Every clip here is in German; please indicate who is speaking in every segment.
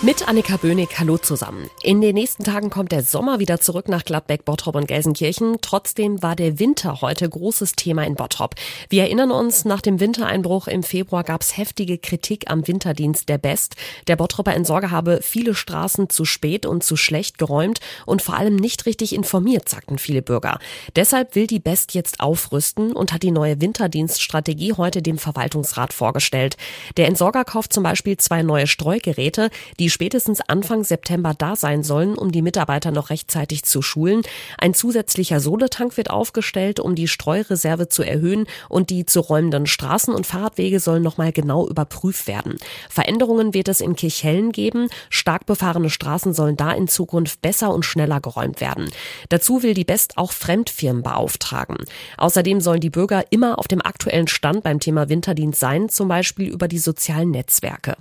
Speaker 1: Mit Annika Böhnig, hallo zusammen. In den nächsten Tagen kommt der Sommer wieder zurück nach Gladbeck, Bottrop und Gelsenkirchen. Trotzdem war der Winter heute großes Thema in Bottrop. Wir erinnern uns, nach dem Wintereinbruch im Februar gab es heftige Kritik am Winterdienst der Best. Der Bottroper Entsorger habe viele Straßen zu spät und zu schlecht geräumt und vor allem nicht richtig informiert, sagten viele Bürger. Deshalb will die Best jetzt aufrüsten und hat die neue Winterdienststrategie heute dem Verwaltungsrat vorgestellt. Der Entsorger kauft zum Beispiel zwei neue Streugeräte, die die spätestens Anfang September da sein sollen, um die Mitarbeiter noch rechtzeitig zu schulen. Ein zusätzlicher Soletank wird aufgestellt, um die Streureserve zu erhöhen und die zu räumenden Straßen und Fahrradwege sollen nochmal genau überprüft werden. Veränderungen wird es in Kirchhellen geben. Stark befahrene Straßen sollen da in Zukunft besser und schneller geräumt werden. Dazu will die Best auch Fremdfirmen beauftragen. Außerdem sollen die Bürger immer auf dem aktuellen Stand beim Thema Winterdienst sein, zum Beispiel über die sozialen Netzwerke.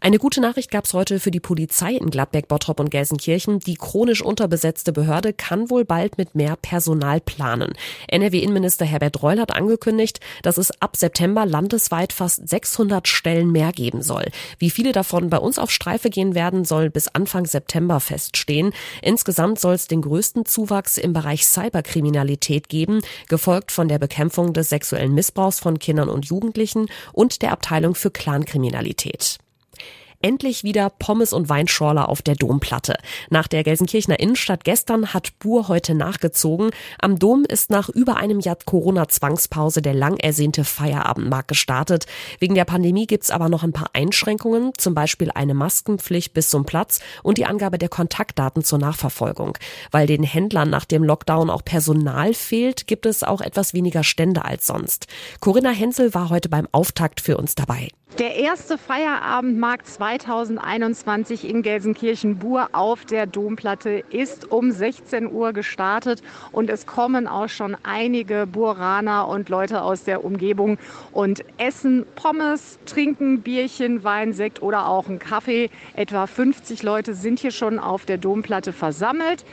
Speaker 1: Eine gute Nachricht gab es heute für die Polizei in Gladbeck, Bottrop und Gelsenkirchen. Die chronisch unterbesetzte Behörde kann wohl bald mit mehr Personal planen. NRW-Innenminister Herbert Reul hat angekündigt, dass es ab September landesweit fast 600 Stellen mehr geben soll. Wie viele davon bei uns auf Streife gehen werden, soll bis Anfang September feststehen. Insgesamt soll es den größten Zuwachs im Bereich Cyberkriminalität geben, gefolgt von der Bekämpfung des sexuellen Missbrauchs von Kindern und Jugendlichen und der Abteilung für Clankriminalität. Endlich wieder Pommes und Weinschorle auf der Domplatte. Nach der Gelsenkirchener Innenstadt gestern hat Bur heute nachgezogen. Am Dom ist nach über einem Jahr Corona-Zwangspause der lang ersehnte Feierabendmarkt gestartet. Wegen der Pandemie gibt's aber noch ein paar Einschränkungen, zum Beispiel eine Maskenpflicht bis zum Platz und die Angabe der Kontaktdaten zur Nachverfolgung. Weil den Händlern nach dem Lockdown auch Personal fehlt, gibt es auch etwas weniger Stände als sonst. Corinna Hensel war heute beim Auftakt für uns dabei.
Speaker 2: Der erste Feierabendmarkt 2021 in Gelsenkirchen-Bur auf der Domplatte ist um 16 Uhr gestartet und es kommen auch schon einige Buraner und Leute aus der Umgebung und essen Pommes, trinken Bierchen, Wein, Sekt oder auch einen Kaffee. Etwa 50 Leute sind hier schon auf der Domplatte versammelt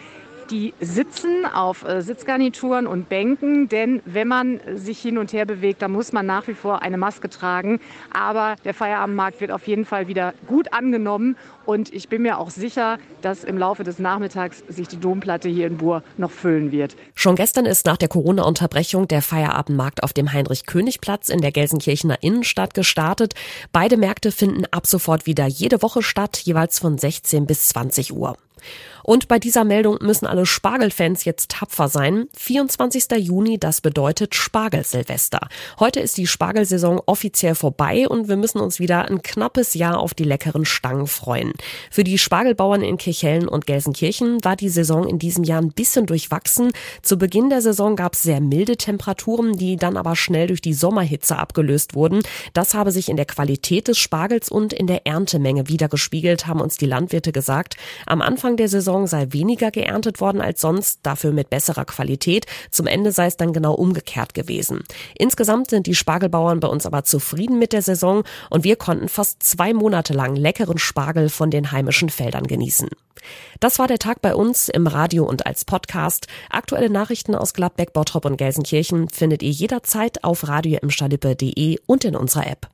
Speaker 2: die sitzen auf äh, Sitzgarnituren und Bänken, denn wenn man sich hin und her bewegt, dann muss man nach wie vor eine Maske tragen. Aber der Feierabendmarkt wird auf jeden Fall wieder gut angenommen und ich bin mir auch sicher, dass im Laufe des Nachmittags sich die Domplatte hier in Bur noch füllen wird.
Speaker 1: Schon gestern ist nach der Corona-Unterbrechung der Feierabendmarkt auf dem Heinrich-König-Platz in der Gelsenkirchener Innenstadt gestartet. Beide Märkte finden ab sofort wieder jede Woche statt, jeweils von 16 bis 20 Uhr. Und bei dieser Meldung müssen alle Spargelfans jetzt tapfer sein. 24. Juni, das bedeutet Spargelsilvester. Heute ist die Spargelsaison offiziell vorbei und wir müssen uns wieder ein knappes Jahr auf die leckeren Stangen freuen. Für die Spargelbauern in Kirchhellen und Gelsenkirchen war die Saison in diesem Jahr ein bisschen durchwachsen. Zu Beginn der Saison gab es sehr milde Temperaturen, die dann aber schnell durch die Sommerhitze abgelöst wurden. Das habe sich in der Qualität des Spargels und in der Erntemenge wiedergespiegelt, haben uns die Landwirte gesagt. Am Anfang der Saison Saison sei weniger geerntet worden als sonst, dafür mit besserer Qualität. Zum Ende sei es dann genau umgekehrt gewesen. Insgesamt sind die Spargelbauern bei uns aber zufrieden mit der Saison und wir konnten fast zwei Monate lang leckeren Spargel von den heimischen Feldern genießen. Das war der Tag bei uns im Radio und als Podcast. Aktuelle Nachrichten aus Gladbeck, Bottrop und Gelsenkirchen findet ihr jederzeit auf radio und in unserer App.